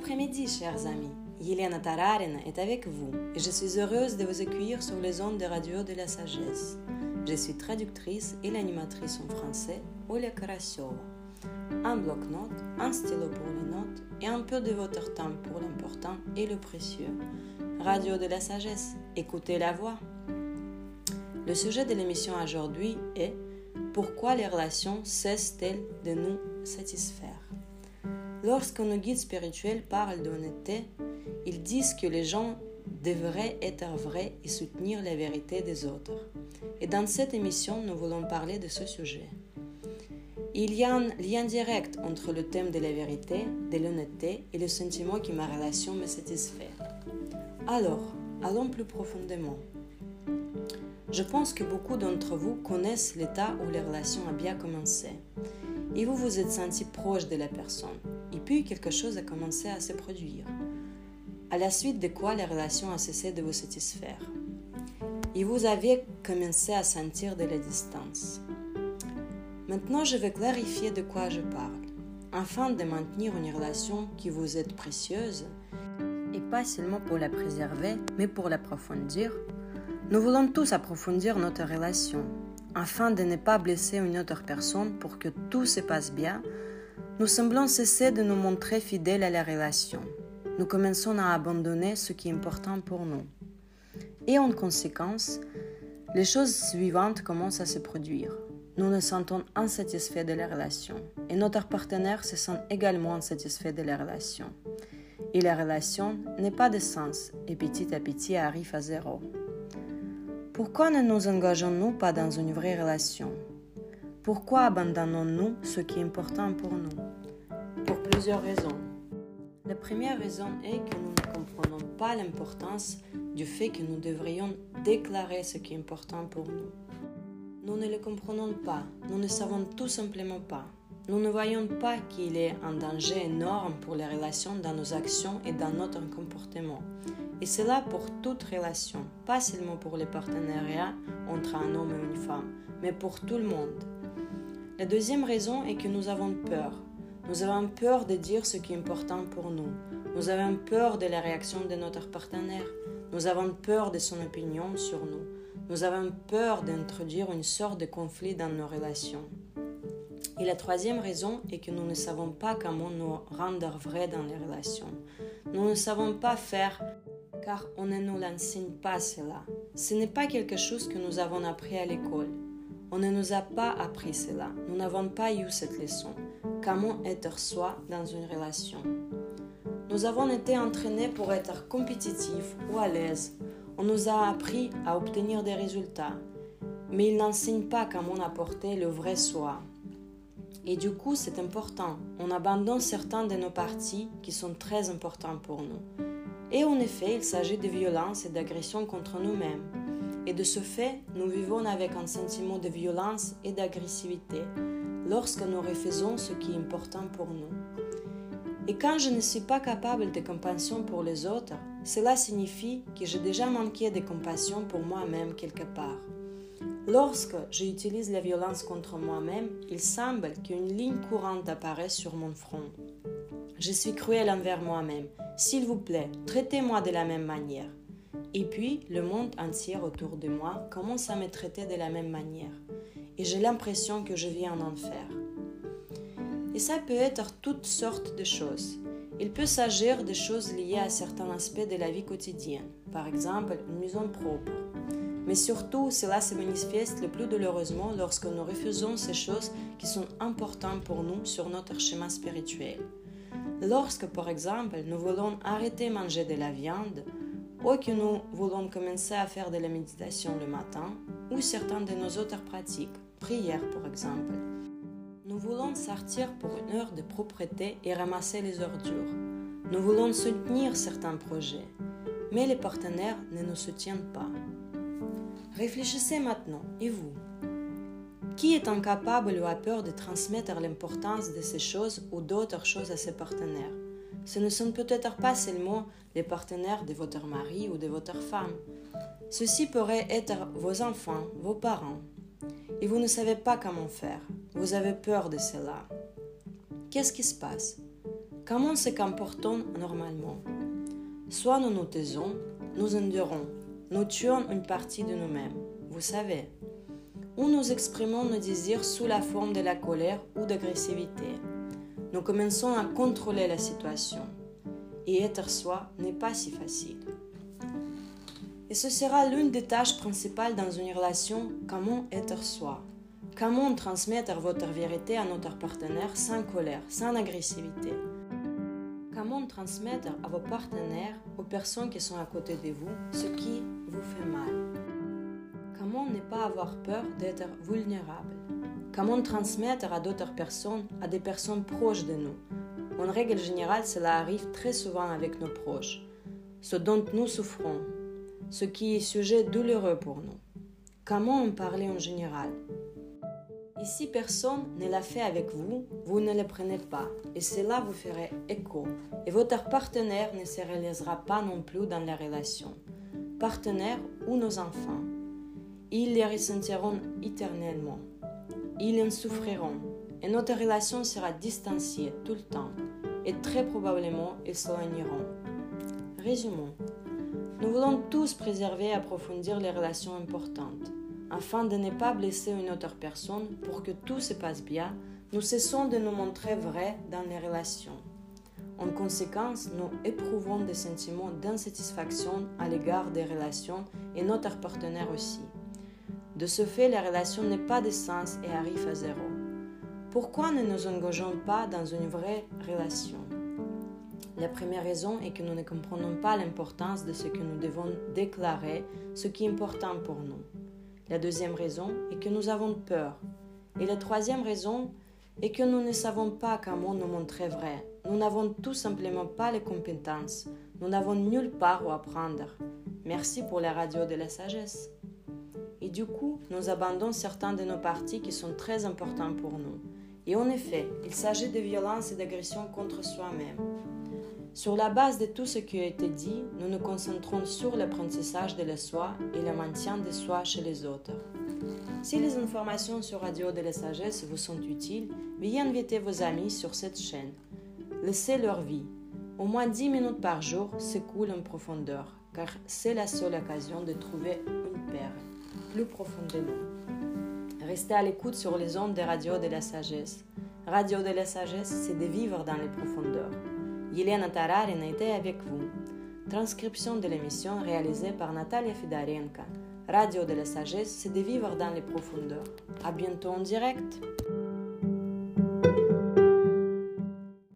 après-midi, chers amis. Yelena Tararina est avec vous et je suis heureuse de vous accueillir sur les ondes de radio de la sagesse. Je suis traductrice et l'animatrice en français, Olia Karasiova. Un bloc-notes, un stylo pour les notes et un peu de votre temps pour l'important et le précieux. Radio de la sagesse, écoutez la voix. Le sujet de l'émission aujourd'hui est Pourquoi les relations cessent-elles de nous satisfaire? Lorsque nos guides spirituels parlent d'honnêteté, ils disent que les gens devraient être vrais et soutenir la vérité des autres. Et dans cette émission, nous voulons parler de ce sujet. Il y a un lien direct entre le thème de la vérité, de l'honnêteté et le sentiment que ma relation me satisfait. Alors, allons plus profondément. Je pense que beaucoup d'entre vous connaissent l'état où les relations ont bien commencé. Et vous vous êtes senti proche de la personne. Et puis quelque chose a commencé à se produire. À la suite de quoi la relation a cessé de vous satisfaire. Et vous avez commencé à sentir de la distance. Maintenant, je vais clarifier de quoi je parle. Afin de maintenir une relation qui vous est précieuse, et pas seulement pour la préserver, mais pour l'approfondir, nous voulons tous approfondir notre relation. Afin de ne pas blesser une autre personne pour que tout se passe bien, nous semblons cesser de nous montrer fidèles à la relation. Nous commençons à abandonner ce qui est important pour nous. Et en conséquence, les choses suivantes commencent à se produire. Nous nous sentons insatisfaits de la relation et notre partenaire se sent également insatisfait de la relation. Et la relation n'est pas de sens et petit à petit arrive à zéro. Pourquoi ne nous engageons-nous pas dans une vraie relation? Pourquoi abandonnons-nous ce qui est important pour nous? Pour plusieurs raisons. La première raison est que nous ne comprenons pas l'importance du fait que nous devrions déclarer ce qui est important pour nous. Nous ne le comprenons pas, nous ne savons tout simplement pas. Nous ne voyons pas qu'il est un danger énorme pour les relations dans nos actions et dans notre comportement. Et cela pour toute relation, pas seulement pour les partenariats entre un homme et une femme, mais pour tout le monde. La deuxième raison est que nous avons peur. Nous avons peur de dire ce qui est important pour nous. Nous avons peur de la réaction de notre partenaire. Nous avons peur de son opinion sur nous. Nous avons peur d'introduire une sorte de conflit dans nos relations. Et la troisième raison est que nous ne savons pas comment nous rendre vrais dans les relations. Nous ne savons pas faire car on ne nous l'enseigne pas cela. Ce n'est pas quelque chose que nous avons appris à l'école. On ne nous a pas appris cela. Nous n'avons pas eu cette leçon. Comment être soi dans une relation? Nous avons été entraînés pour être compétitifs ou à l'aise. On nous a appris à obtenir des résultats. Mais ils n'enseignent pas comment apporter le vrai soi, et du coup, c'est important. On abandonne certains de nos parties qui sont très importants pour nous. Et en effet, il s'agit de violence et d'agression contre nous-mêmes. Et de ce fait, nous vivons avec un sentiment de violence et d'agressivité lorsque nous refaisons ce qui est important pour nous. Et quand je ne suis pas capable de compassion pour les autres, cela signifie que j'ai déjà manqué de compassion pour moi-même quelque part. Lorsque j'utilise la violence contre moi-même, il semble qu'une ligne courante apparaît sur mon front. Je suis cruel envers moi-même. S'il vous plaît, traitez-moi de la même manière. Et puis, le monde entier autour de moi commence à me traiter de la même manière. Et j'ai l'impression que je vis en enfer. Et ça peut être toutes sortes de choses. Il peut s'agir de choses liées à certains aspects de la vie quotidienne, par exemple une maison propre, mais surtout, cela se manifeste le plus douloureusement lorsque nous refusons ces choses qui sont importantes pour nous sur notre chemin spirituel. Lorsque, par exemple, nous voulons arrêter de manger de la viande, ou que nous voulons commencer à faire de la méditation le matin, ou certaines de nos autres pratiques, prière par exemple. Nous voulons sortir pour une heure de propreté et ramasser les ordures. Nous voulons soutenir certains projets, mais les partenaires ne nous soutiennent pas. Réfléchissez maintenant, et vous? Qui est incapable ou a peur de transmettre l'importance de ces choses ou d'autres choses à ses partenaires? Ce ne sont peut-être pas seulement les partenaires de votre mari ou de votre femme. Ceux-ci pourraient être vos enfants, vos parents. Et vous ne savez pas comment faire. Vous avez peur de cela. Qu'est-ce qui se passe? Comment se comportons normalement? Soit nous nous taisons, nous endurons, nous tuons une partie de nous-mêmes, vous savez, ou nous exprimons nos désirs sous la forme de la colère ou d'agressivité. Nous commençons à contrôler la situation. Et être soi n'est pas si facile. Et ce sera l'une des tâches principales dans une relation, comment être soi. Comment transmettre votre vérité à notre partenaire sans colère, sans agressivité. Comment transmettre à vos partenaires, aux personnes qui sont à côté de vous, ce qui vous fait mal. Comment ne pas avoir peur d'être vulnérable Comment transmettre à d'autres personnes, à des personnes proches de nous En règle générale, cela arrive très souvent avec nos proches. Ce dont nous souffrons, ce qui est sujet douloureux pour nous. Comment en parler en général? Et si personne ne l'a fait avec vous, vous ne le prenez pas, et cela vous ferait écho, et votre partenaire ne se réalisera pas non plus dans la relation, partenaire ou nos enfants. Ils les ressentiront éternellement. Ils en souffriront, et notre relation sera distanciée tout le temps, et très probablement ils s'éloigneront. Résumons. Nous voulons tous préserver et approfondir les relations importantes. Afin de ne pas blesser une autre personne, pour que tout se passe bien, nous cessons de nous montrer vrais dans les relations. En conséquence, nous éprouvons des sentiments d'insatisfaction à l'égard des relations et notre partenaire aussi. De ce fait, la relation n'est pas de sens et arrive à zéro. Pourquoi ne nous engageons pas dans une vraie relation? La première raison est que nous ne comprenons pas l'importance de ce que nous devons déclarer, ce qui est important pour nous. La deuxième raison est que nous avons peur. Et la troisième raison est que nous ne savons pas comment nous montrer vrai. Nous n'avons tout simplement pas les compétences. Nous n'avons nulle part où apprendre. Merci pour la radio de la sagesse et du coup, nous abandonnons certains de nos parties qui sont très importants pour nous. Et en effet, il s'agit de violence et d'agression contre soi-même. Sur la base de tout ce qui a été dit, nous nous concentrons sur l'apprentissage de la soi et le maintien de soi chez les autres. Si les informations sur Radio de la Sagesse vous sont utiles, veuillez inviter vos amis sur cette chaîne. Laissez leur vie. Au moins 10 minutes par jour s'écoulent en profondeur, car c'est la seule occasion de trouver une perle plus profondément. Restez à l'écoute sur les ondes des radios de la sagesse. Radio de la sagesse, c'est de vivre dans les profondeurs. Yelena Tararin était avec vous. Transcription de l'émission réalisée par Natalia Fidarenka. Radio de la sagesse, c'est de vivre dans les profondeurs. À bientôt en direct.